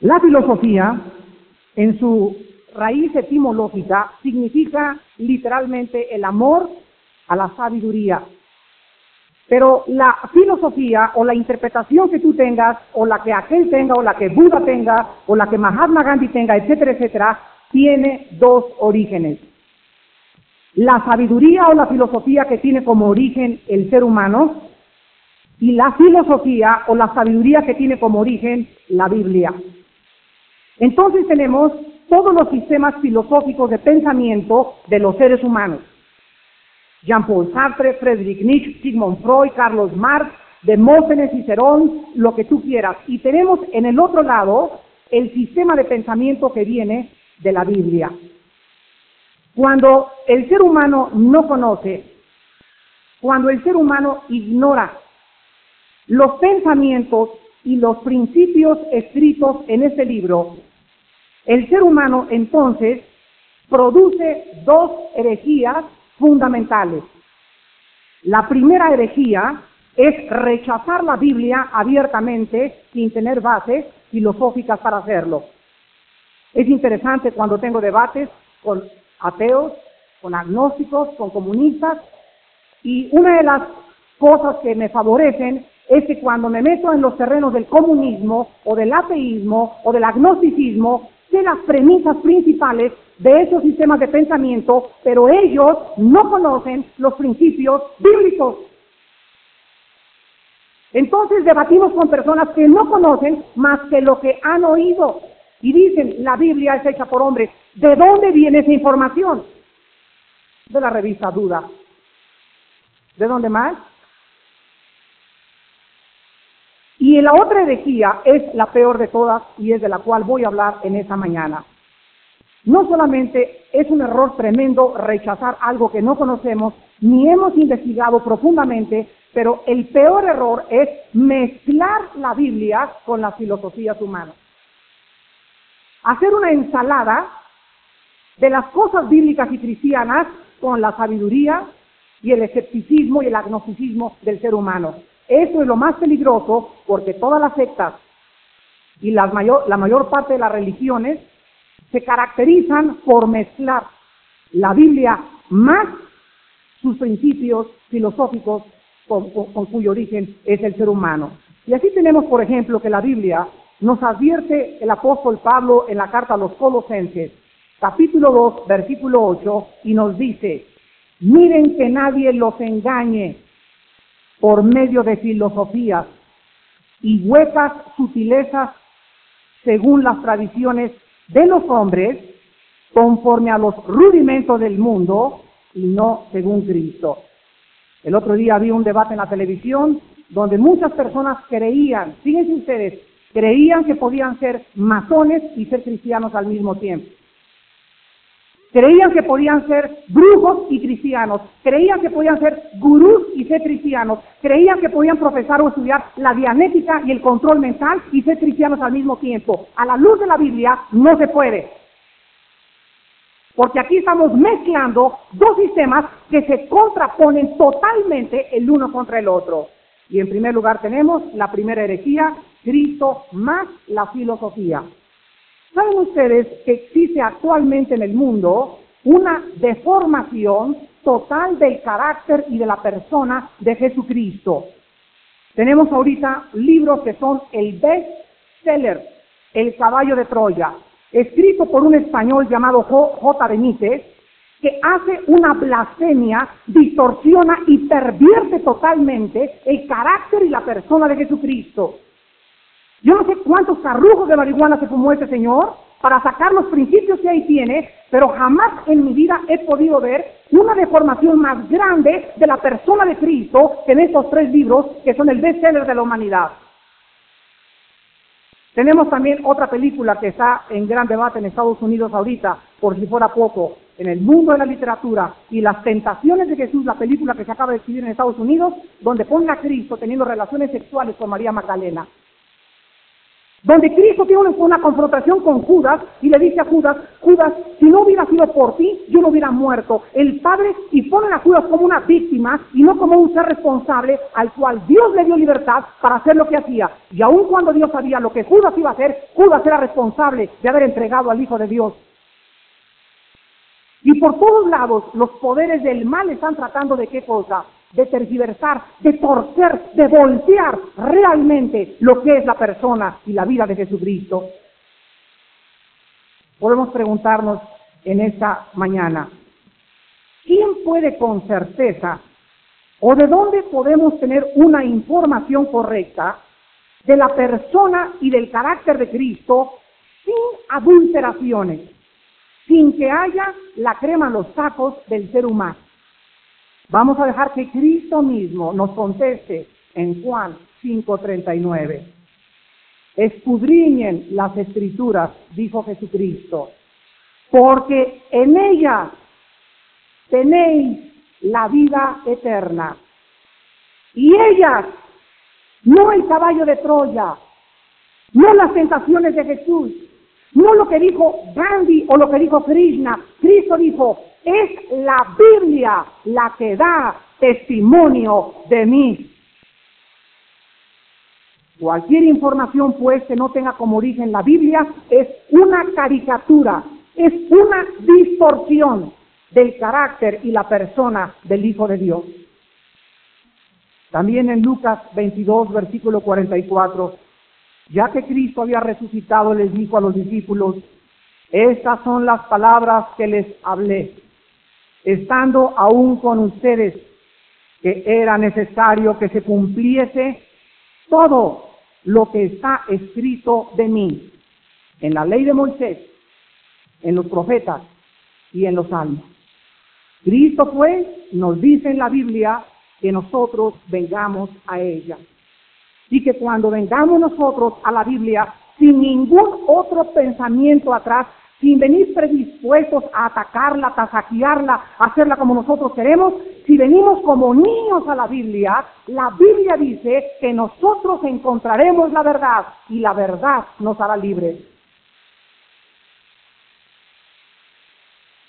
La filosofía, en su raíz etimológica, significa literalmente el amor a la sabiduría. Pero la filosofía o la interpretación que tú tengas, o la que aquel tenga, o la que Buda tenga, o la que Mahatma Gandhi tenga, etcétera, etcétera, tiene dos orígenes. La sabiduría o la filosofía que tiene como origen el ser humano y la filosofía o la sabiduría que tiene como origen la Biblia. Entonces tenemos todos los sistemas filosóficos de pensamiento de los seres humanos. Jean-Paul Sartre, Friedrich Nietzsche, Sigmund Freud, Carlos Marx, Demóstenes, Cicerón, lo que tú quieras. Y tenemos en el otro lado el sistema de pensamiento que viene de la Biblia. Cuando el ser humano no conoce, cuando el ser humano ignora los pensamientos y los principios escritos en este libro, el ser humano entonces produce dos herejías fundamentales. La primera herejía es rechazar la Biblia abiertamente sin tener bases filosóficas para hacerlo. Es interesante cuando tengo debates con ateos, con agnósticos, con comunistas, y una de las cosas que me favorecen es que cuando me meto en los terrenos del comunismo o del ateísmo o del agnosticismo, sé las premisas principales de esos sistemas de pensamiento, pero ellos no conocen los principios bíblicos. Entonces debatimos con personas que no conocen más que lo que han oído y dicen, la Biblia es hecha por hombres. ¿De dónde viene esa información? De la revista Duda. ¿De dónde más? Y la otra herejía es la peor de todas y es de la cual voy a hablar en esta mañana. No solamente es un error tremendo rechazar algo que no conocemos ni hemos investigado profundamente, pero el peor error es mezclar la Biblia con las filosofías humanas. Hacer una ensalada de las cosas bíblicas y cristianas con la sabiduría y el escepticismo y el agnosticismo del ser humano. Eso es lo más peligroso porque todas las sectas y la mayor, la mayor parte de las religiones se caracterizan por mezclar la Biblia más sus principios filosóficos con, cuyo origen es el ser humano. Y así tenemos, por ejemplo, que la Biblia nos advierte el apóstol Pablo en la carta a los Colosenses, capítulo 2, versículo 8, y nos dice, miren que nadie los engañe por medio de filosofías y huecas sutilezas según las tradiciones de los hombres, conforme a los rudimentos del mundo y no según Cristo. El otro día había un debate en la televisión donde muchas personas creían, fíjense ustedes, creían que podían ser masones y ser cristianos al mismo tiempo. Creían que podían ser brujos y cristianos. Creían que podían ser gurús y ser cristianos. Creían que podían profesar o estudiar la dianética y el control mental y ser cristianos al mismo tiempo. A la luz de la Biblia no se puede. Porque aquí estamos mezclando dos sistemas que se contraponen totalmente el uno contra el otro. Y en primer lugar tenemos la primera herejía, Cristo más la filosofía. ¿Saben ustedes que existe actualmente en el mundo una deformación total del carácter y de la persona de Jesucristo? Tenemos ahorita libros que son el best seller, El caballo de Troya, escrito por un español llamado J. Benítez, que hace una blasfemia, distorsiona y pervierte totalmente el carácter y la persona de Jesucristo. Yo no sé cuántos carrujos de marihuana se fumó este señor para sacar los principios que ahí tiene, pero jamás en mi vida he podido ver una deformación más grande de la persona de Cristo que en estos tres libros que son el bestseller de la humanidad. Tenemos también otra película que está en gran debate en Estados Unidos ahorita, por si fuera poco, en el mundo de la literatura y las tentaciones de Jesús, la película que se acaba de escribir en Estados Unidos, donde pone a Cristo teniendo relaciones sexuales con María Magdalena donde Cristo tiene una, confrontación con Judas y le dice a Judas, Judas, si no hubiera sido por ti, yo no hubiera muerto. El Padre, y ponen a Judas como una víctima y no como un ser responsable al cual Dios le dio libertad para hacer lo que hacía. Y aun cuando Dios sabía lo que Judas iba a hacer, Judas era responsable de haber entregado al Hijo de Dios. Y por todos lados los poderes del mal están tratando de qué cosa? De tergiversar, de torcer, de voltear realmente lo que es la persona y la vida de Jesucristo. Podemos preguntarnos en esta mañana, ¿quién puede con certeza o de dónde podemos tener una información correcta de la persona y del carácter de Cristo sin adulteraciones, sin que haya la crema en los sacos del ser humano? Vamos a dejar que Cristo mismo nos conteste en Juan 5:39. Escudriñen las escrituras, dijo Jesucristo, porque en ellas tenéis la vida eterna. Y ellas, no el caballo de Troya, no las tentaciones de Jesús, no lo que dijo Gandhi o lo que dijo Krishna. Cristo dijo, es la Biblia la que da testimonio de mí. Cualquier información pues que no tenga como origen la Biblia es una caricatura, es una distorsión del carácter y la persona del Hijo de Dios. También en Lucas 22, versículo 44, ya que Cristo había resucitado, les dijo a los discípulos, estas son las palabras que les hablé estando aún con ustedes, que era necesario que se cumpliese todo lo que está escrito de mí en la ley de Moisés, en los profetas y en los salmos. Cristo pues nos dice en la Biblia que nosotros vengamos a ella. Y que cuando vengamos nosotros a la Biblia, sin ningún otro pensamiento atrás, sin venir predispuestos a atacarla, a saquearla, a hacerla como nosotros queremos, si venimos como niños a la Biblia, la Biblia dice que nosotros encontraremos la verdad y la verdad nos hará libres.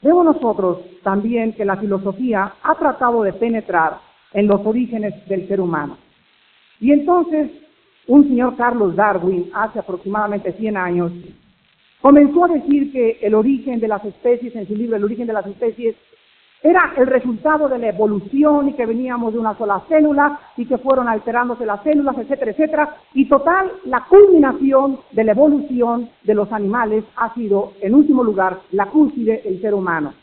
Vemos nosotros también que la filosofía ha tratado de penetrar en los orígenes del ser humano. Y entonces, un señor Carlos Darwin, hace aproximadamente 100 años, comenzó a decir que el origen de las especies, en su libro El origen de las especies, era el resultado de la evolución y que veníamos de una sola célula y que fueron alterándose las células, etcétera, etcétera. Y total, la culminación de la evolución de los animales ha sido, en último lugar, la cúspide del ser humano.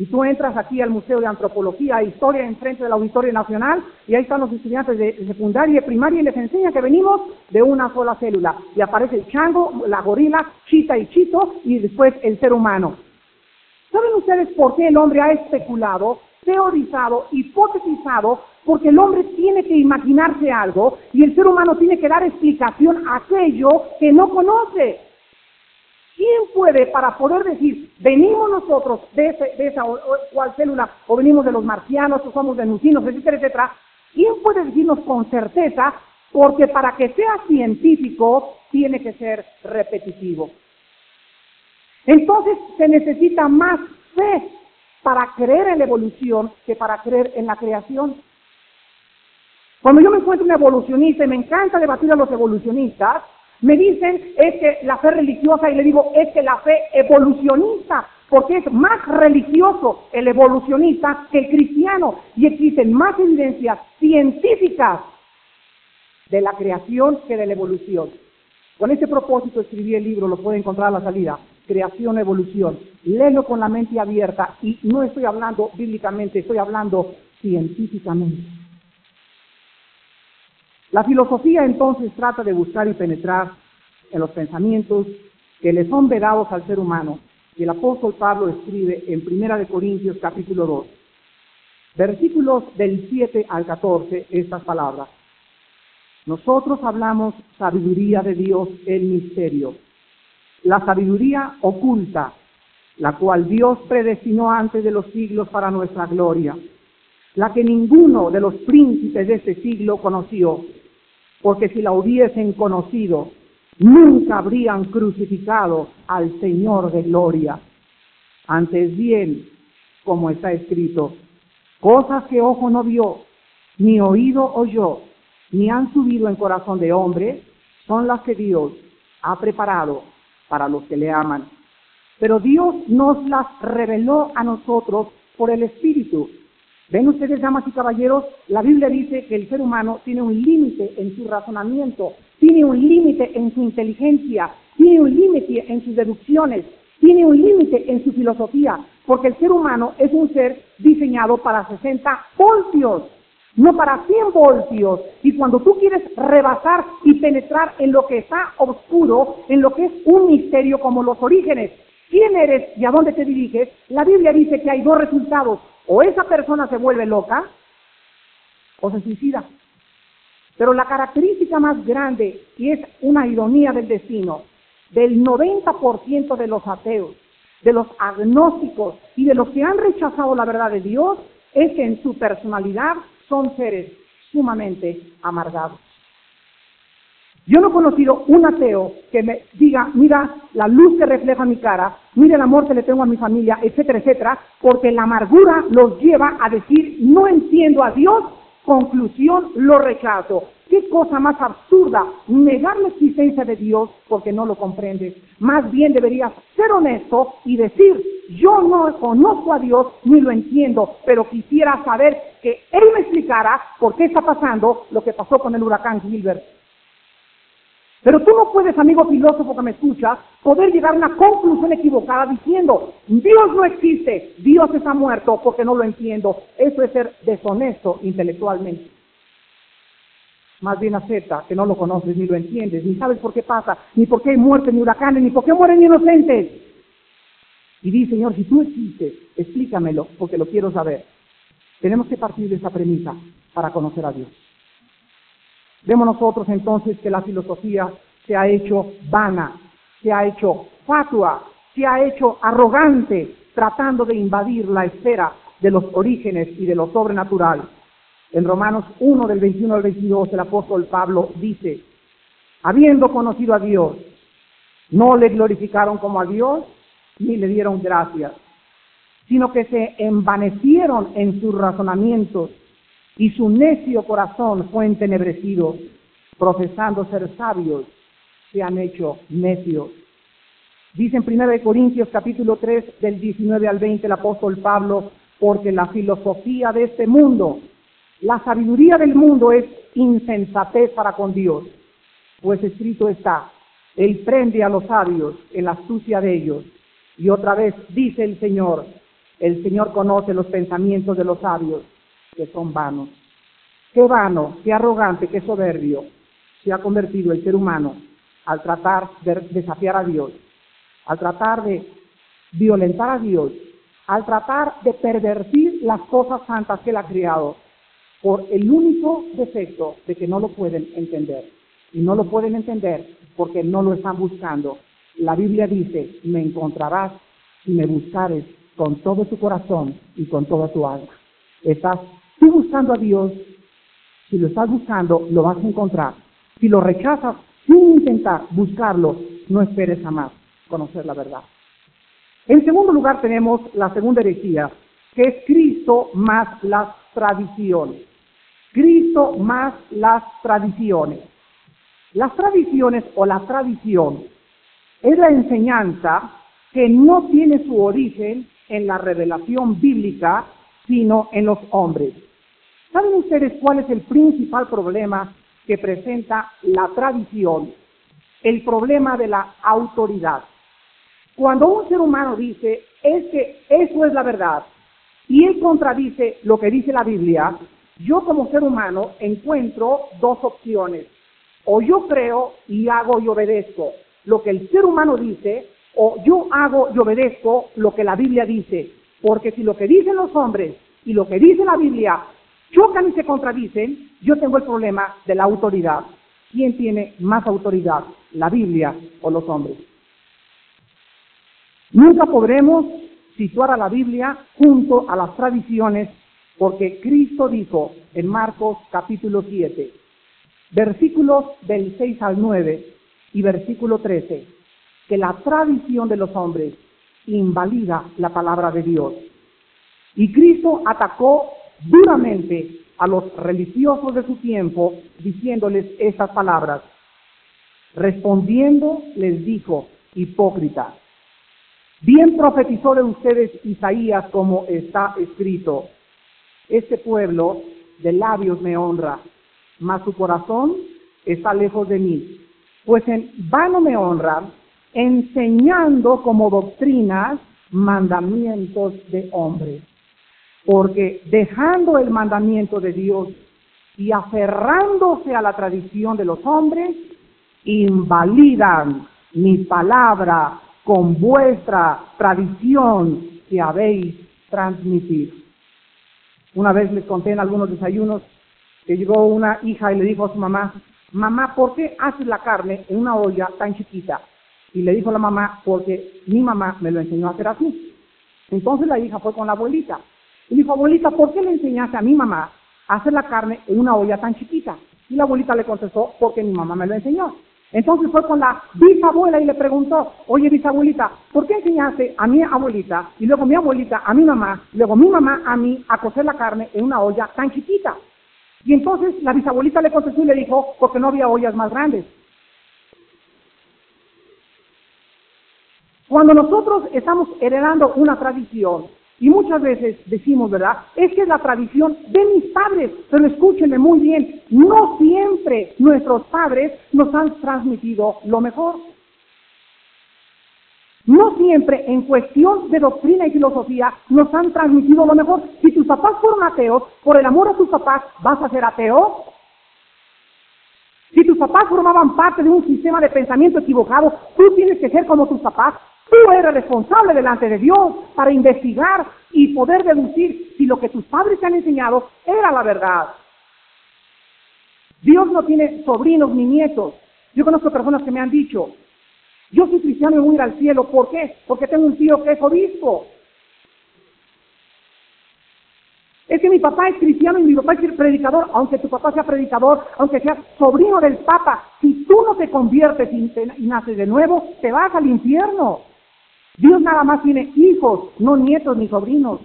Y tú entras aquí al Museo de Antropología e Historia enfrente del Auditorio Nacional y ahí están los estudiantes de secundaria y primaria y les enseña que venimos de una sola célula. Y aparece el chango, la gorila, chita y chito y después el ser humano. ¿Saben ustedes por qué el hombre ha especulado, teorizado, hipotetizado? Porque el hombre tiene que imaginarse algo y el ser humano tiene que dar explicación a aquello que no conoce. ¿Quién puede, para poder decir, venimos nosotros de, esa o, cual célula, o venimos de los marcianos, o somos venusinos, etcétera, etcétera? ¿Quién puede decirnos con certeza? Porque para que sea científico, tiene que ser repetitivo. Entonces se necesita más fe para creer en la evolución que para creer en la creación. Cuando yo me encuentro un evolucionista y me encanta debatir a los evolucionistas, me dicen es que la fe religiosa y le digo es que la fe evolucionista, porque es más religioso el evolucionista que el cristiano y existen más evidencias científicas de la creación que de la evolución. Con ese propósito escribí el libro, lo puede encontrar a la salida, Creación, Evolución. Léelo con la mente abierta y no estoy hablando bíblicamente, estoy hablando científicamente. La filosofía entonces trata de buscar y penetrar en los pensamientos que le son vedados al ser humano. Y el apóstol Pablo escribe en Primera de Corintios capítulo 2, versículos del 7 al 14, estas palabras. Nosotros hablamos sabiduría de Dios, el misterio. La sabiduría oculta, la cual Dios predestinó antes de los siglos para nuestra gloria, la que ninguno de los príncipes de este siglo conoció, porque si la hubiesen conocido, nunca habrían crucificado al Señor de gloria. Antes bien, como está escrito, cosas que ojo no vio, ni oído oyó, ni han subido en corazón de hombre, son las que Dios ha preparado para los que le aman. Pero Dios nos las reveló a nosotros por el Espíritu. Ven ustedes, damas y caballeros, la Biblia dice que el ser humano tiene un límite en su razonamiento, tiene un límite en su inteligencia, tiene un límite en sus deducciones, tiene un límite en su filosofía, porque el ser humano es un ser diseñado para 60 voltios, no para 100 voltios. Y cuando tú quieres rebasar y penetrar en lo que está oscuro, en lo que es un misterio como los orígenes, quién eres y a dónde te diriges, la Biblia dice que hay dos resultados. O esa persona se vuelve loca o se suicida. Pero la característica más grande, y es una ironía del destino, del 90% de los ateos, de los agnósticos y de los que han rechazado la verdad de Dios, es que en su personalidad son seres sumamente amargados. Yo no he conocido un ateo que me diga, mira la luz que refleja mi cara, mira el amor que le tengo a mi familia, etcétera, etcétera, porque la amargura los lleva a decir, no entiendo a Dios, conclusión, lo rechazo. ¿Qué cosa más absurda negar la existencia de Dios porque no lo comprendes? Más bien deberías ser honesto y decir, yo no conozco a Dios ni lo entiendo, pero quisiera saber que Él me explicara por qué está pasando lo que pasó con el huracán Gilbert. Pero tú no puedes, amigo filósofo que me escuchas, poder llegar a una conclusión equivocada diciendo, Dios no existe, Dios está muerto porque no lo entiendo. Eso es ser deshonesto intelectualmente. Más bien acepta que no lo conoces ni lo entiendes, ni sabes por qué pasa, ni por qué hay muerte, ni huracanes, ni por qué mueren inocentes. Y di, Señor, si tú existes, explícamelo porque lo quiero saber. Tenemos que partir de esa premisa para conocer a Dios. Vemos nosotros entonces que la filosofía se ha hecho vana, se ha hecho fatua, se ha hecho arrogante, tratando de invadir la esfera de los orígenes y de lo sobrenatural. En Romanos 1 del 21 al 22 el apóstol Pablo dice, habiendo conocido a Dios, no le glorificaron como a Dios ni le dieron gracias, sino que se envanecieron en sus razonamientos y su necio corazón fue entenebrecido, profesando ser sabios, se han hecho necios. Dice en 1 Corintios capítulo 3 del 19 al 20 el apóstol Pablo, porque la filosofía de este mundo, la sabiduría del mundo es insensatez para con Dios, pues escrito está, Él prende a los sabios en la astucia de ellos. Y otra vez dice el Señor, el Señor conoce los pensamientos de los sabios que son vanos. Qué vano, qué arrogante, qué soberbio se ha convertido el ser humano al tratar de desafiar a Dios, al tratar de violentar a Dios, al tratar de pervertir las cosas santas que Él ha creado, por el único defecto de que no lo pueden entender. Y no lo pueden entender porque no lo están buscando. La Biblia dice, me encontrarás si me buscares con todo tu corazón y con toda tu alma. Estás tú buscando a Dios, si lo estás buscando, lo vas a encontrar. Si lo rechazas sin intentar buscarlo, no esperes jamás conocer la verdad. En segundo lugar tenemos la segunda herejía, que es Cristo más las tradiciones. Cristo más las tradiciones. Las tradiciones o la tradición es la enseñanza que no tiene su origen en la revelación bíblica, sino en los hombres. ¿Saben ustedes cuál es el principal problema que presenta la tradición? El problema de la autoridad. Cuando un ser humano dice, es que eso es la verdad, y él contradice lo que dice la Biblia, yo como ser humano encuentro dos opciones. O yo creo y hago y obedezco lo que el ser humano dice, o yo hago y obedezco lo que la Biblia dice. Porque si lo que dicen los hombres y lo que dice la Biblia chocan y se contradicen, yo tengo el problema de la autoridad. ¿Quién tiene más autoridad, la Biblia o los hombres? Nunca podremos situar a la Biblia junto a las tradiciones porque Cristo dijo en Marcos capítulo 7, versículos del 6 al 9, y versículo 13, que la tradición de los hombres invalida la palabra de Dios. Y Cristo atacó duramente a los religiosos de su tiempo diciéndoles estas palabras. Respondiendo les dijo, hipócritas, bien profetizó de ustedes Isaías como está escrito, este pueblo de labios me honra, mas su corazón está lejos de mí, pues en vano me honra, enseñando como doctrinas mandamientos de hombres. Porque dejando el mandamiento de Dios y aferrándose a la tradición de los hombres, invalidan mi palabra con vuestra tradición que habéis transmitido. Una vez les conté en algunos desayunos que llegó una hija y le dijo a su mamá, mamá, ¿por qué haces la carne en una olla tan chiquita? Y le dijo la mamá, porque mi mamá me lo enseñó a hacer así. Entonces la hija fue con la abuelita y dijo, abuelita, ¿por qué le enseñaste a mi mamá a hacer la carne en una olla tan chiquita? Y la abuelita le contestó, porque mi mamá me lo enseñó. Entonces fue con la bisabuela y le preguntó, oye bisabuelita, ¿por qué enseñaste a mi abuelita y luego mi abuelita a mi mamá, y luego mi mamá a mí a cocer la carne en una olla tan chiquita? Y entonces la bisabuelita le contestó y le dijo, porque no había ollas más grandes. Cuando nosotros estamos heredando una tradición, y muchas veces decimos, ¿verdad? Es que es la tradición de mis padres, pero escúchenme muy bien, no siempre nuestros padres nos han transmitido lo mejor. No siempre en cuestión de doctrina y filosofía nos han transmitido lo mejor. Si tus papás fueron ateos, por el amor a tus papás, ¿vas a ser ateo? Si tus papás formaban parte de un sistema de pensamiento equivocado, tú tienes que ser como tus papás. Tú eres responsable delante de Dios para investigar y poder deducir si lo que tus padres te han enseñado era la verdad. Dios no tiene sobrinos ni nietos. Yo conozco personas que me han dicho, yo soy cristiano y voy ir al cielo. ¿Por qué? Porque tengo un tío que es obispo. Es que mi papá es cristiano y mi papá es predicador, aunque tu papá sea predicador, aunque sea sobrino del Papa, si tú no te conviertes y, y naces de nuevo, te vas al infierno. Dios nada más tiene hijos, no nietos ni sobrinos.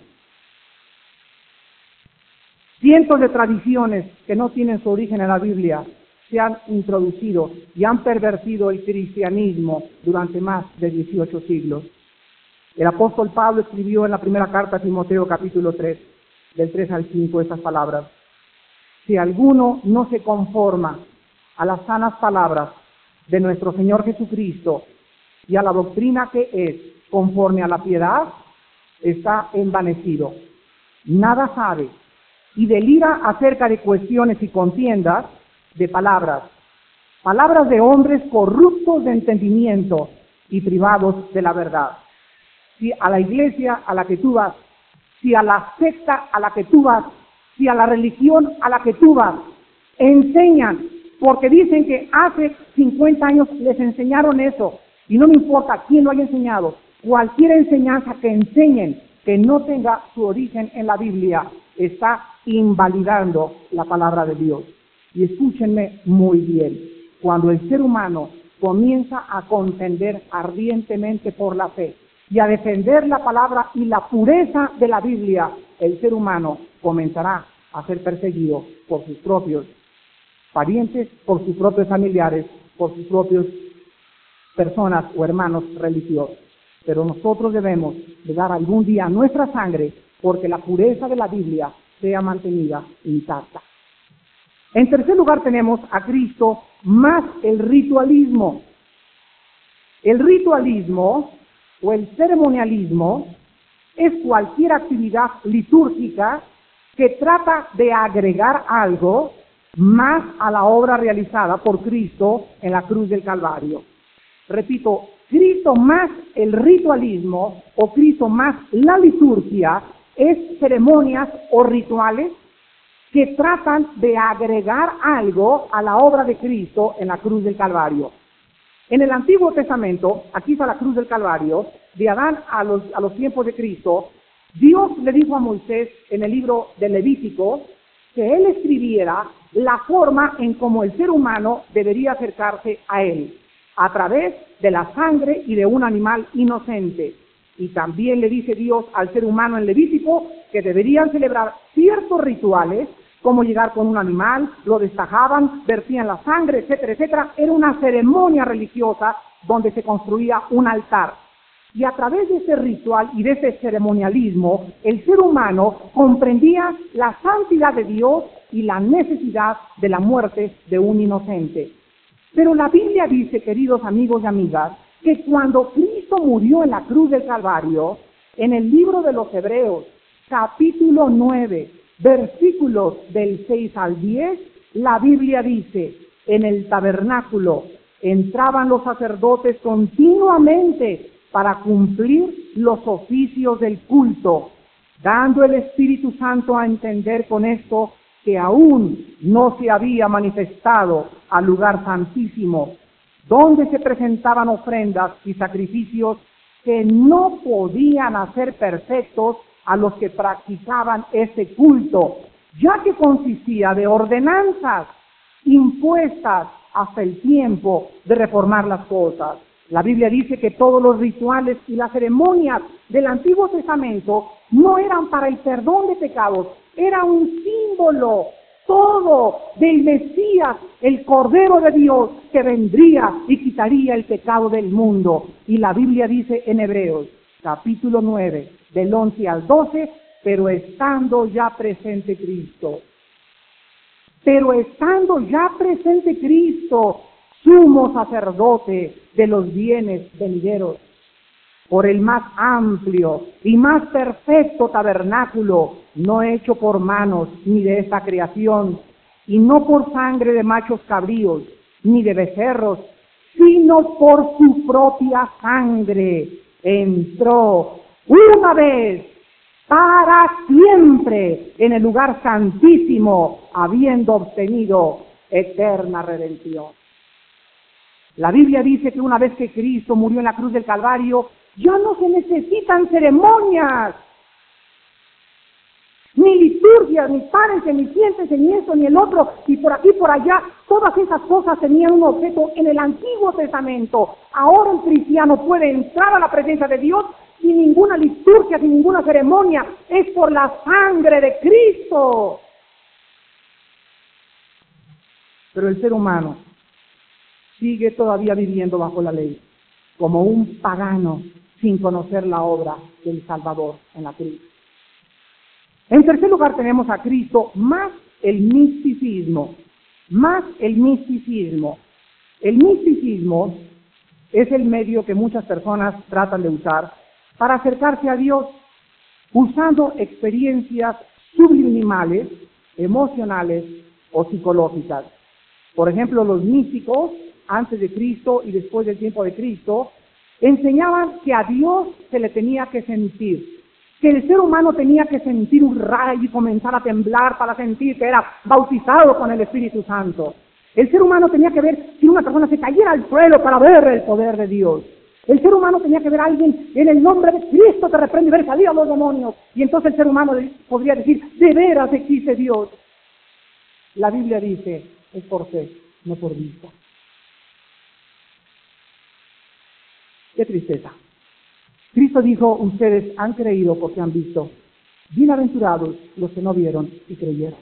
Cientos de tradiciones que no tienen su origen en la Biblia se han introducido y han pervertido el cristianismo durante más de 18 siglos. El apóstol Pablo escribió en la primera carta a Timoteo capítulo 3, del 3 al 5, estas palabras. Si alguno no se conforma a las sanas palabras de nuestro Señor Jesucristo y a la doctrina que es conforme a la piedad, está envanecido. Nada sabe y delira acerca de cuestiones y contiendas de palabras, palabras de hombres corruptos de entendimiento y privados de la verdad. Si a la iglesia a la que tú vas, si a la secta a la que tú vas, si a la religión a la que tú vas, enseñan, porque dicen que hace 50 años les enseñaron eso, y no me importa quién lo haya enseñado, Cualquier enseñanza que enseñen que no tenga su origen en la Biblia está invalidando la palabra de Dios. Y escúchenme muy bien, cuando el ser humano comienza a contender ardientemente por la fe y a defender la palabra y la pureza de la Biblia, el ser humano comenzará a ser perseguido por sus propios parientes, por sus propios familiares, por sus propios personas o hermanos religiosos pero nosotros debemos de dar algún día nuestra sangre porque la pureza de la Biblia sea mantenida intacta. En tercer lugar tenemos a Cristo más el ritualismo. El ritualismo o el ceremonialismo es cualquier actividad litúrgica que trata de agregar algo más a la obra realizada por Cristo en la cruz del Calvario. Repito, Cristo más el ritualismo o Cristo más la liturgia es ceremonias o rituales que tratan de agregar algo a la obra de Cristo en la cruz del Calvario. En el Antiguo Testamento, aquí está la cruz del Calvario, de Adán a los, a los tiempos de Cristo, Dios le dijo a Moisés en el libro de Levítico que él escribiera la forma en cómo el ser humano debería acercarse a él. A través de la sangre y de un animal inocente. Y también le dice Dios al ser humano en Levítico que deberían celebrar ciertos rituales, como llegar con un animal, lo destajaban, vertían la sangre, etcétera, etcétera. Era una ceremonia religiosa donde se construía un altar. Y a través de ese ritual y de ese ceremonialismo, el ser humano comprendía la santidad de Dios y la necesidad de la muerte de un inocente. Pero la Biblia dice, queridos amigos y amigas, que cuando Cristo murió en la cruz del Calvario, en el libro de los Hebreos, capítulo 9, versículos del 6 al 10, la Biblia dice, en el tabernáculo entraban los sacerdotes continuamente para cumplir los oficios del culto, dando el Espíritu Santo a entender con esto que aún no se había manifestado al lugar santísimo, donde se presentaban ofrendas y sacrificios que no podían hacer perfectos a los que practicaban ese culto, ya que consistía de ordenanzas impuestas hasta el tiempo de reformar las cosas. La Biblia dice que todos los rituales y las ceremonias del Antiguo Testamento no eran para el perdón de pecados, era un símbolo todo del Mesías, el Cordero de Dios, que vendría y quitaría el pecado del mundo. Y la Biblia dice en Hebreos, capítulo 9, del 11 al 12, pero estando ya presente Cristo. Pero estando ya presente Cristo, sumo sacerdote de los bienes venideros, por el más amplio y más perfecto tabernáculo, no hecho por manos ni de esta creación, y no por sangre de machos cabríos, ni de becerros, sino por su propia sangre, entró una vez para siempre en el lugar santísimo, habiendo obtenido eterna redención. La Biblia dice que una vez que Cristo murió en la cruz del Calvario, ya no se necesitan ceremonias, ni liturgias, ni párense, ni siéntense, ni esto, ni el otro, y por aquí, por allá. Todas esas cosas tenían un objeto en el Antiguo Testamento. Ahora el cristiano puede entrar a la presencia de Dios sin ninguna liturgia, sin ninguna ceremonia. Es por la sangre de Cristo. Pero el ser humano sigue todavía viviendo bajo la ley, como un pagano sin conocer la obra del Salvador en la cruz. En tercer lugar tenemos a Cristo más el misticismo, más el misticismo. El misticismo es el medio que muchas personas tratan de usar para acercarse a Dios usando experiencias sublimimales, emocionales o psicológicas. Por ejemplo, los místicos, antes de Cristo y después del tiempo de Cristo, enseñaban que a Dios se le tenía que sentir, que el ser humano tenía que sentir un rayo y comenzar a temblar para sentir que era bautizado con el Espíritu Santo. El ser humano tenía que ver si una persona se cayera al suelo para ver el poder de Dios. El ser humano tenía que ver a alguien en el nombre de Cristo te reprende y ver salir a los demonios. Y entonces el ser humano podría decir, de veras existe Dios. La Biblia dice, es por fe, no por vista. Qué tristeza. Cristo dijo, ustedes han creído porque han visto. Bienaventurados los que no vieron y creyeron.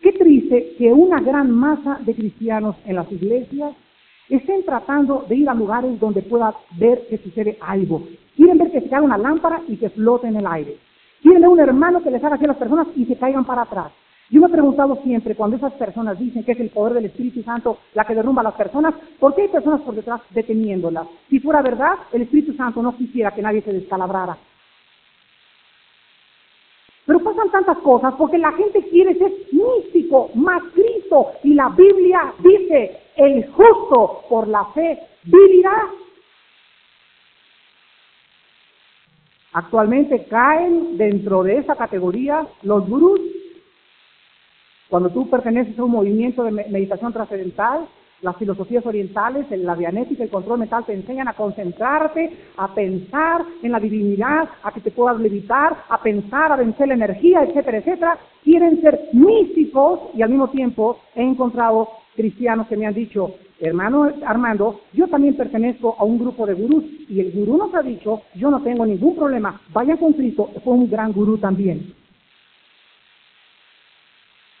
Qué triste que una gran masa de cristianos en las iglesias estén tratando de ir a lugares donde pueda ver que sucede algo. Quieren ver que se cae una lámpara y que flote en el aire. Quieren ver un hermano que les haga así a las personas y se caigan para atrás. Yo me he preguntado siempre, cuando esas personas dicen que es el poder del Espíritu Santo la que derrumba a las personas, ¿por qué hay personas por detrás deteniéndolas? Si fuera verdad, el Espíritu Santo no quisiera que nadie se descalabrara. Pero pasan tantas cosas porque la gente quiere ser místico, más Cristo. Y la Biblia dice, el justo por la fe vivirá. Actualmente caen dentro de esa categoría los gurús cuando tú perteneces a un movimiento de meditación trascendental, las filosofías orientales, la dianética, el control mental te enseñan a concentrarte, a pensar en la divinidad, a que te puedas levitar, a pensar, a vencer la energía, etcétera, etcétera. Quieren ser místicos y al mismo tiempo he encontrado cristianos que me han dicho, hermano Armando, yo también pertenezco a un grupo de gurús y el gurú nos ha dicho, yo no tengo ningún problema, vaya con Cristo, fue un gran gurú también.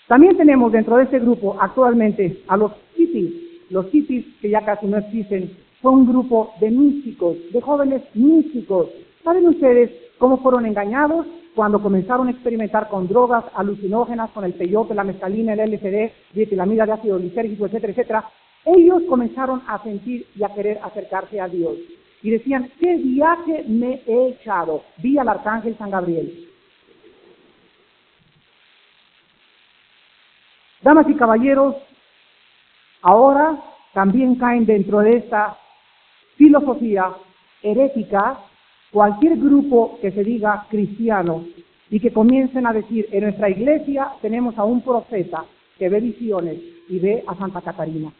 También tenemos dentro de este grupo actualmente a los hippies, los hippies que ya casi no existen, fue un grupo de místicos, de jóvenes místicos. ¿Saben ustedes cómo fueron engañados cuando comenzaron a experimentar con drogas alucinógenas, con el peyote, la mescalina, el LSD, dietilamida de ácido lisérgico, etcétera, etcétera? Ellos comenzaron a sentir y a querer acercarse a Dios. Y decían, ¿qué viaje me he echado? Vi al arcángel San Gabriel. Damas y caballeros, ahora también caen dentro de esta filosofía herética cualquier grupo que se diga cristiano y que comiencen a decir, en nuestra iglesia tenemos a un profeta que ve visiones y ve a Santa Catarina.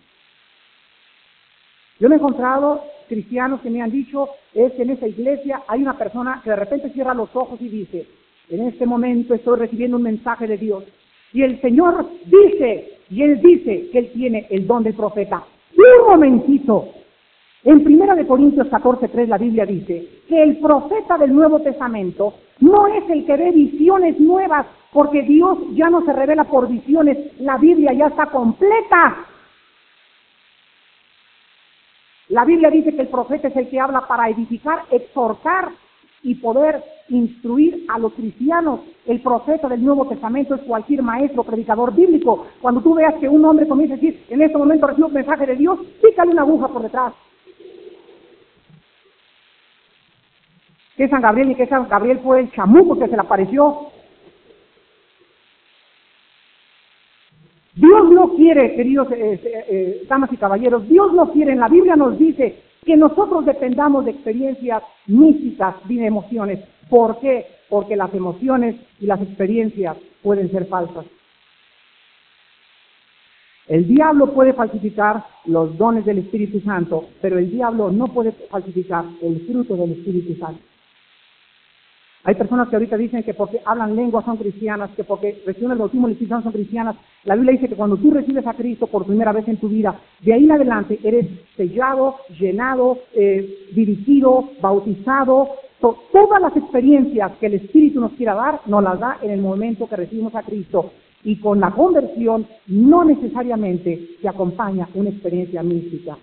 Yo me he encontrado cristianos que me han dicho, es que en esa iglesia hay una persona que de repente cierra los ojos y dice, en este momento estoy recibiendo un mensaje de Dios. Y el Señor dice, y Él dice que Él tiene el don del profeta. Un momentito. En Primera de Corintios 14.3 la Biblia dice que el profeta del Nuevo Testamento no es el que ve visiones nuevas, porque Dios ya no se revela por visiones, la Biblia ya está completa. La Biblia dice que el profeta es el que habla para edificar, exhortar y poder instruir a los cristianos. El profeta del Nuevo Testamento es cualquier maestro, predicador bíblico. Cuando tú veas que un hombre comienza a decir, en este momento recibo un mensaje de Dios, pícale una aguja por detrás. Que San Gabriel y que San Gabriel fue el chamuco que se le apareció Dios no quiere, queridos eh, eh, eh, damas y caballeros, Dios no quiere, en la Biblia nos dice que nosotros dependamos de experiencias místicas de emociones. ¿Por qué? Porque las emociones y las experiencias pueden ser falsas. El diablo puede falsificar los dones del Espíritu Santo, pero el diablo no puede falsificar el fruto del Espíritu Santo. Hay personas que ahorita dicen que porque hablan lenguas son cristianas, que porque reciben el bautismo del son cristianas. La Biblia dice que cuando tú recibes a Cristo por primera vez en tu vida, de ahí en adelante eres sellado, llenado, eh, dirigido, bautizado. todas las experiencias que el Espíritu nos quiera dar, nos las da en el momento que recibimos a Cristo. Y con la conversión no necesariamente se acompaña una experiencia mística.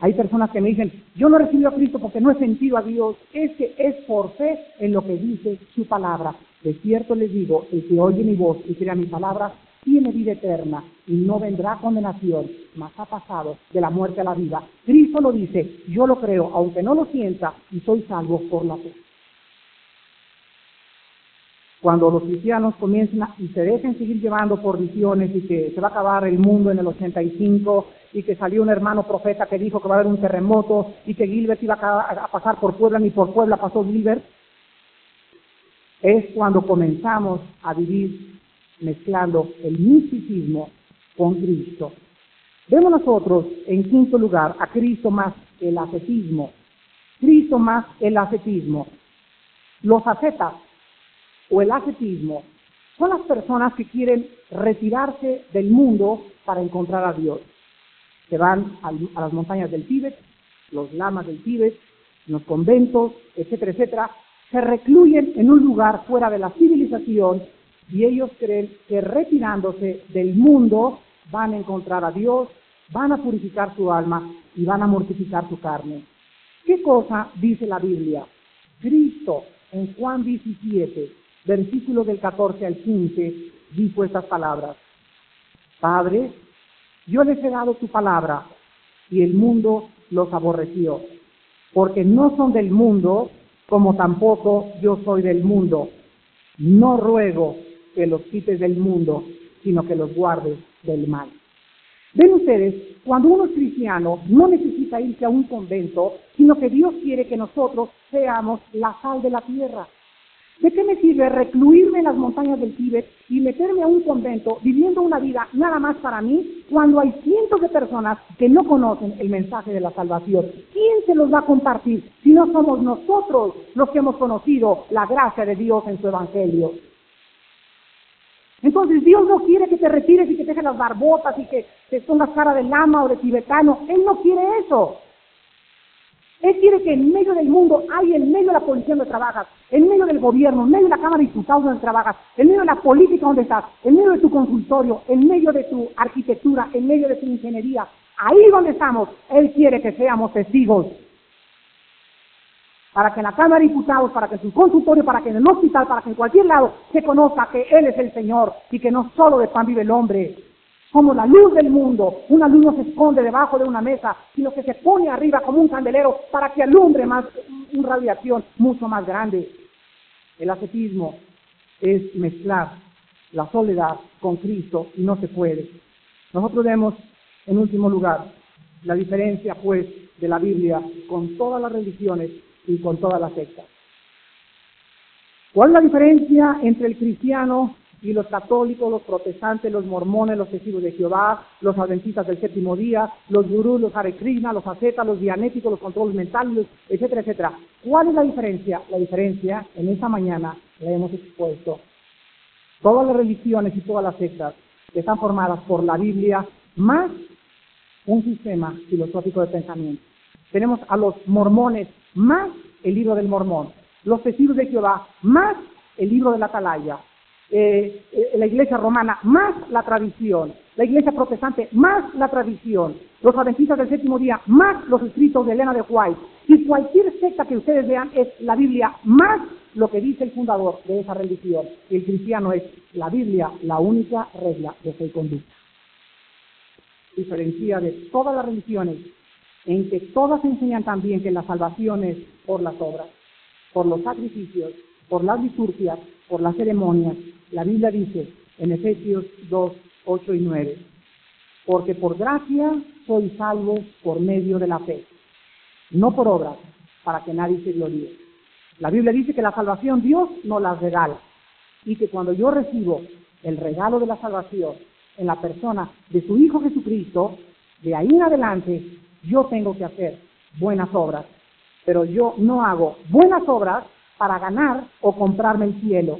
Hay personas que me dicen, yo no he recibido a Cristo porque no he sentido a Dios. Es que es por fe en lo que dice su palabra. De cierto les digo, el que oye mi voz y crea mi palabra, tiene vida eterna y no vendrá condenación, mas ha pasado de la muerte a la vida. Cristo lo dice, yo lo creo, aunque no lo sienta, y soy salvo por la fe cuando los cristianos comiencen y se dejen seguir llevando por visiones y que se va a acabar el mundo en el 85 y que salió un hermano profeta que dijo que va a haber un terremoto y que Gilbert iba a, pasar por Puebla, ni por Puebla pasó Gilbert, es cuando comenzamos a vivir mezclando el misticismo con Cristo. Vemos nosotros, en quinto lugar, a Cristo más el ascetismo. Cristo más el ascetismo. Los ascetas o el ascetismo son las personas que quieren retirarse del mundo para encontrar a Dios. Se van a las montañas del Tíbet, los lamas del Tíbet, los conventos, etcétera, etcétera, se recluyen en un lugar fuera de la civilización y ellos creen que retirándose del mundo van a encontrar a Dios, van a purificar su alma y van a mortificar su carne. ¿Qué cosa dice la Biblia? Cristo en Juan 17 versículo del 14 al 15, dijo estas palabras. Padre, yo les he dado tu palabra y el mundo los aborreció, porque no son del mundo, como tampoco yo soy del mundo. No ruego que los quites del mundo, sino que los guardes del mal. Ven ustedes, cuando uno es cristiano, no necesita irse a un convento, sino que Dios quiere que nosotros seamos la sal de la tierra. ¿De qué me sirve recluirme en las montañas del Tíbet y meterme a un convento viviendo una vida nada más para mí cuando hay cientos de personas que no conocen el mensaje de la salvación? ¿Quién se los va a compartir si no somos nosotros los que hemos conocido la gracia de Dios en su Evangelio? Entonces Dios no quiere que te retires y que te dejes las barbotas y que te pongas cara de lama o de tibetano. Él no quiere eso. Él quiere que en medio del mundo hay en medio de la policía donde trabajas, en medio del gobierno, en medio de la Cámara de Diputados donde trabajas, en medio de la política donde estás, en medio de tu consultorio, en medio de tu arquitectura, en medio de tu ingeniería, ahí donde estamos, Él quiere que seamos testigos. Para que en la Cámara de Diputados, para que en tu consultorio, para que en el hospital, para que en cualquier lado se conozca que Él es el Señor y que no solo de pan vive el hombre, como la luz del mundo. Una luz no se esconde debajo de una mesa, sino que se pone arriba como un candelero para que alumbre más, una radiación mucho más grande. El ascetismo es mezclar la soledad con Cristo y no se puede. Nosotros vemos, en último lugar, la diferencia, pues, de la Biblia con todas las religiones y con todas las sectas. ¿Cuál es la diferencia entre el cristiano y los católicos, los protestantes, los mormones, los testigos de Jehová, los adventistas del séptimo día, los gurús, los Hare los ascetas, los dianéticos, los controles mentales, etcétera, etcétera. ¿Cuál es la diferencia? La diferencia, en esta mañana la hemos expuesto. Todas las religiones y todas las sectas están formadas por la Biblia más un sistema filosófico de pensamiento. Tenemos a los mormones más el libro del mormón, los testigos de Jehová más el libro de la atalaya, eh, eh, la iglesia romana más la tradición, la iglesia protestante más la tradición, los adventistas del séptimo día más los escritos de Elena de White, y cualquier secta que ustedes vean es la Biblia más lo que dice el fundador de esa religión. El cristiano es la Biblia la única regla de fe y conducta. Diferencia de todas las religiones en que todas enseñan también que la salvación es por las obras, por los sacrificios, por las liturgias, por las ceremonias, la Biblia dice en Efesios 2, 8 y 9, porque por gracia soy salvo por medio de la fe, no por obras, para que nadie se gloríe. La Biblia dice que la salvación Dios nos la regala y que cuando yo recibo el regalo de la salvación en la persona de su Hijo Jesucristo, de ahí en adelante yo tengo que hacer buenas obras, pero yo no hago buenas obras para ganar o comprarme el cielo,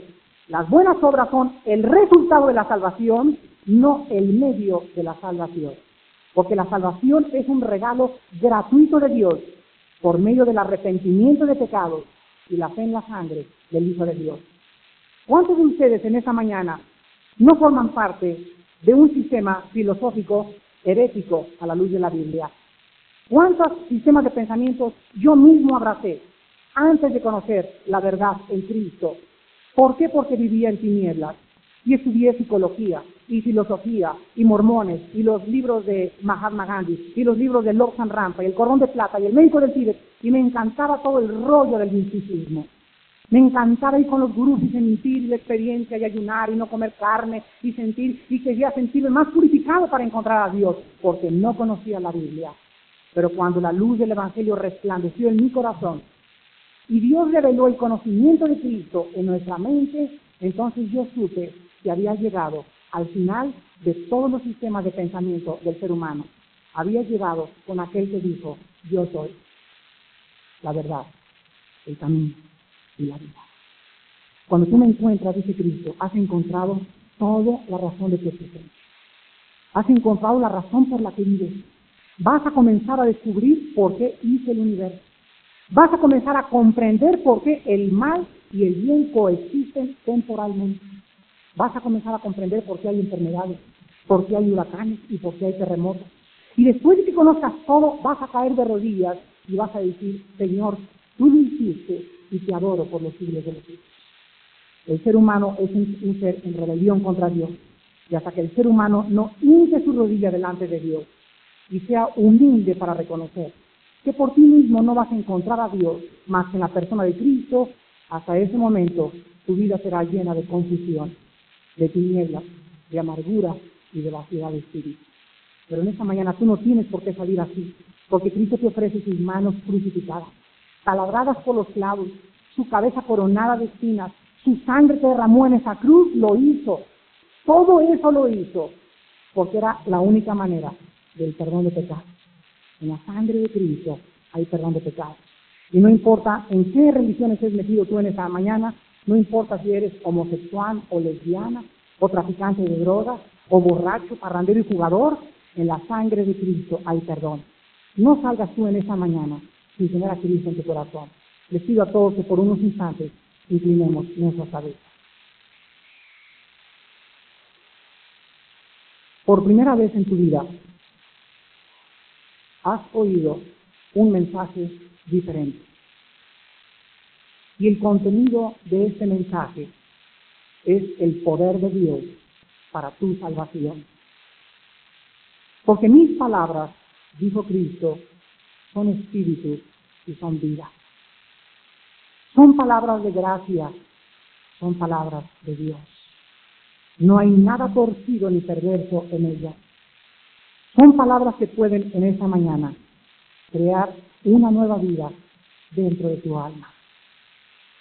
las buenas obras son el resultado de la salvación, no el medio de la salvación. Porque la salvación es un regalo gratuito de Dios por medio del arrepentimiento de pecados y la fe en la sangre del Hijo de Dios. ¿Cuántos de ustedes en esta mañana no forman parte de un sistema filosófico herético a la luz de la Biblia? ¿Cuántos sistemas de pensamientos yo mismo abracé antes de conocer la verdad en Cristo ¿Por qué? Porque vivía en tinieblas y estudié psicología y filosofía y mormones y los libros de Mahatma Gandhi y los libros de Lobsang Rampa y el Cordón de Plata y el Médico del Tíbet y me encantaba todo el rollo del misticismo. Me encantaba ir con los gurús y sentir la experiencia y ayunar y no comer carne y sentir y quería sentirme más purificado para encontrar a Dios porque no conocía la Biblia. Pero cuando la luz del Evangelio resplandeció en mi corazón, y Dios reveló el conocimiento de Cristo en nuestra mente, entonces yo supe que había llegado al final de todos los sistemas de pensamiento del ser humano. Había llegado con aquel que dijo, yo soy la verdad, el camino y la vida. Cuando tú me encuentras, dice Cristo, has encontrado toda la razón de tu existencia. Has encontrado la razón por la que vives. Vas a comenzar a descubrir por qué hice el universo. Vas a comenzar a comprender por qué el mal y el bien coexisten temporalmente. Vas a comenzar a comprender por qué hay enfermedades, por qué hay huracanes y por qué hay terremotos. Y después de que conozcas todo, vas a caer de rodillas y vas a decir, Señor, tú lo hiciste y te adoro por los siglos de los siglos. El ser humano es un, un, ser en rebelión contra Dios. Y hasta que el ser humano no hinche su rodilla delante de Dios y sea humilde para reconocer que por ti mismo no vas a encontrar a Dios más que en la persona de Cristo, hasta ese momento tu vida será llena de confusión, de tinieblas, de amargura y de vaciedad de espíritu. Pero en esta mañana tú no tienes por qué salir así, porque Cristo te ofrece sus manos crucificadas, taladradas por los clavos, su cabeza coronada de espinas, su sangre que derramó en esa cruz, lo hizo. Todo eso lo hizo, porque era la única manera del perdón de pecados. En la sangre de Cristo hay perdón de pecados. Y no importa en qué religión estés metido tú en esta mañana, no importa si eres homosexual o lesbiana, o traficante de drogas, o borracho, parrandero y jugador, en la sangre de Cristo hay perdón. No salgas tú en esa mañana sin tener a Cristo en tu corazón. Les pido a todos que por unos instantes inclinemos nuestra cabeza. Por primera vez en tu vida, has oído un mensaje diferente. Y el contenido de este mensaje es el poder de Dios para tu salvación. Porque mis palabras, dijo Cristo, son espíritu y son vida. Son palabras de gracia, son palabras de Dios. No hay nada torcido ni perverso en ellas. Son palabras que pueden en esta mañana crear una nueva vida dentro de tu alma.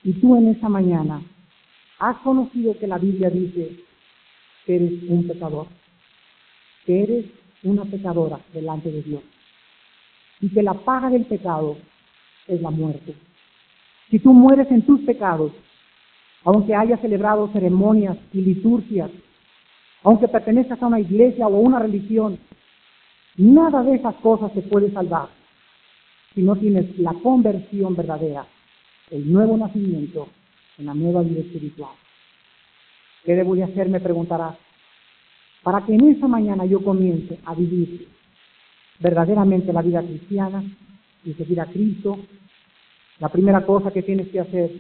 Y tú en esta mañana has conocido que la Biblia dice que eres un pecador, que eres una pecadora delante de Dios y que la paga del pecado es la muerte. Si tú mueres en tus pecados, aunque hayas celebrado ceremonias y liturgias, aunque pertenezcas a una iglesia o a una religión, nada de esas cosas te puede salvar si no tienes la conversión verdadera, el nuevo nacimiento en la nueva vida espiritual. ¿Qué debo de hacer? Me preguntarás. Para que en esa mañana yo comience a vivir verdaderamente la vida cristiana y seguir a Cristo la primera cosa que tienes que hacer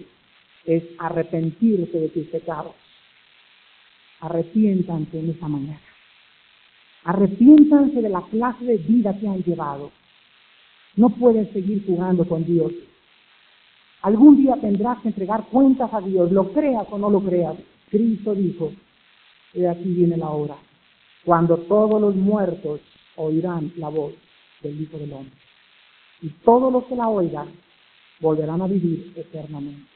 es arrepentirte de tus pecados. Arrepiéntanse en esa mañana. Arrepiéntanse de la clase de vida que han llevado. No pueden seguir jugando con Dios. Algún día tendrás que entregar cuentas a Dios, lo creas o no lo creas. Cristo dijo, de aquí viene la hora, cuando todos los muertos oirán la voz del Hijo del Hombre. Y todos los que la oigan volverán a vivir eternamente.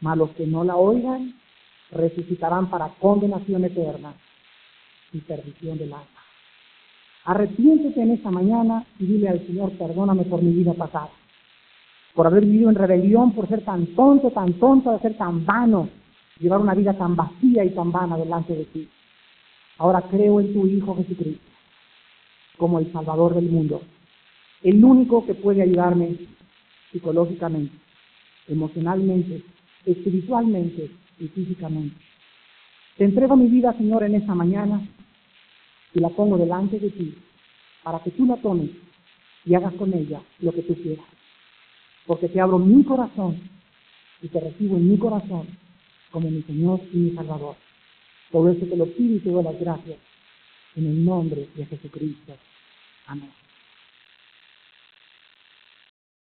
Mas los que no la oigan resucitarán para condenación eterna y perdición del alma. Arrepiéntete en esta mañana y dile al Señor, perdóname por mi vida pasada, por haber vivido en rebelión, por ser tan tonto, tan tonto, de ser tan vano, llevar una vida tan vacía y tan vana delante de ti. Ahora creo en tu Hijo Jesucristo como el Salvador del mundo, el único que puede ayudarme psicológicamente, emocionalmente, espiritualmente y físicamente. Te entrego mi vida, Señor, en esta mañana y la pongo delante de ti para que tú la tomes y hagas con ella lo que tú quieras. Porque te abro mi corazón y te recibo en mi corazón como mi Señor y mi Salvador. Por eso te lo pido y te doy las gracias en el nombre de Jesucristo. Amén.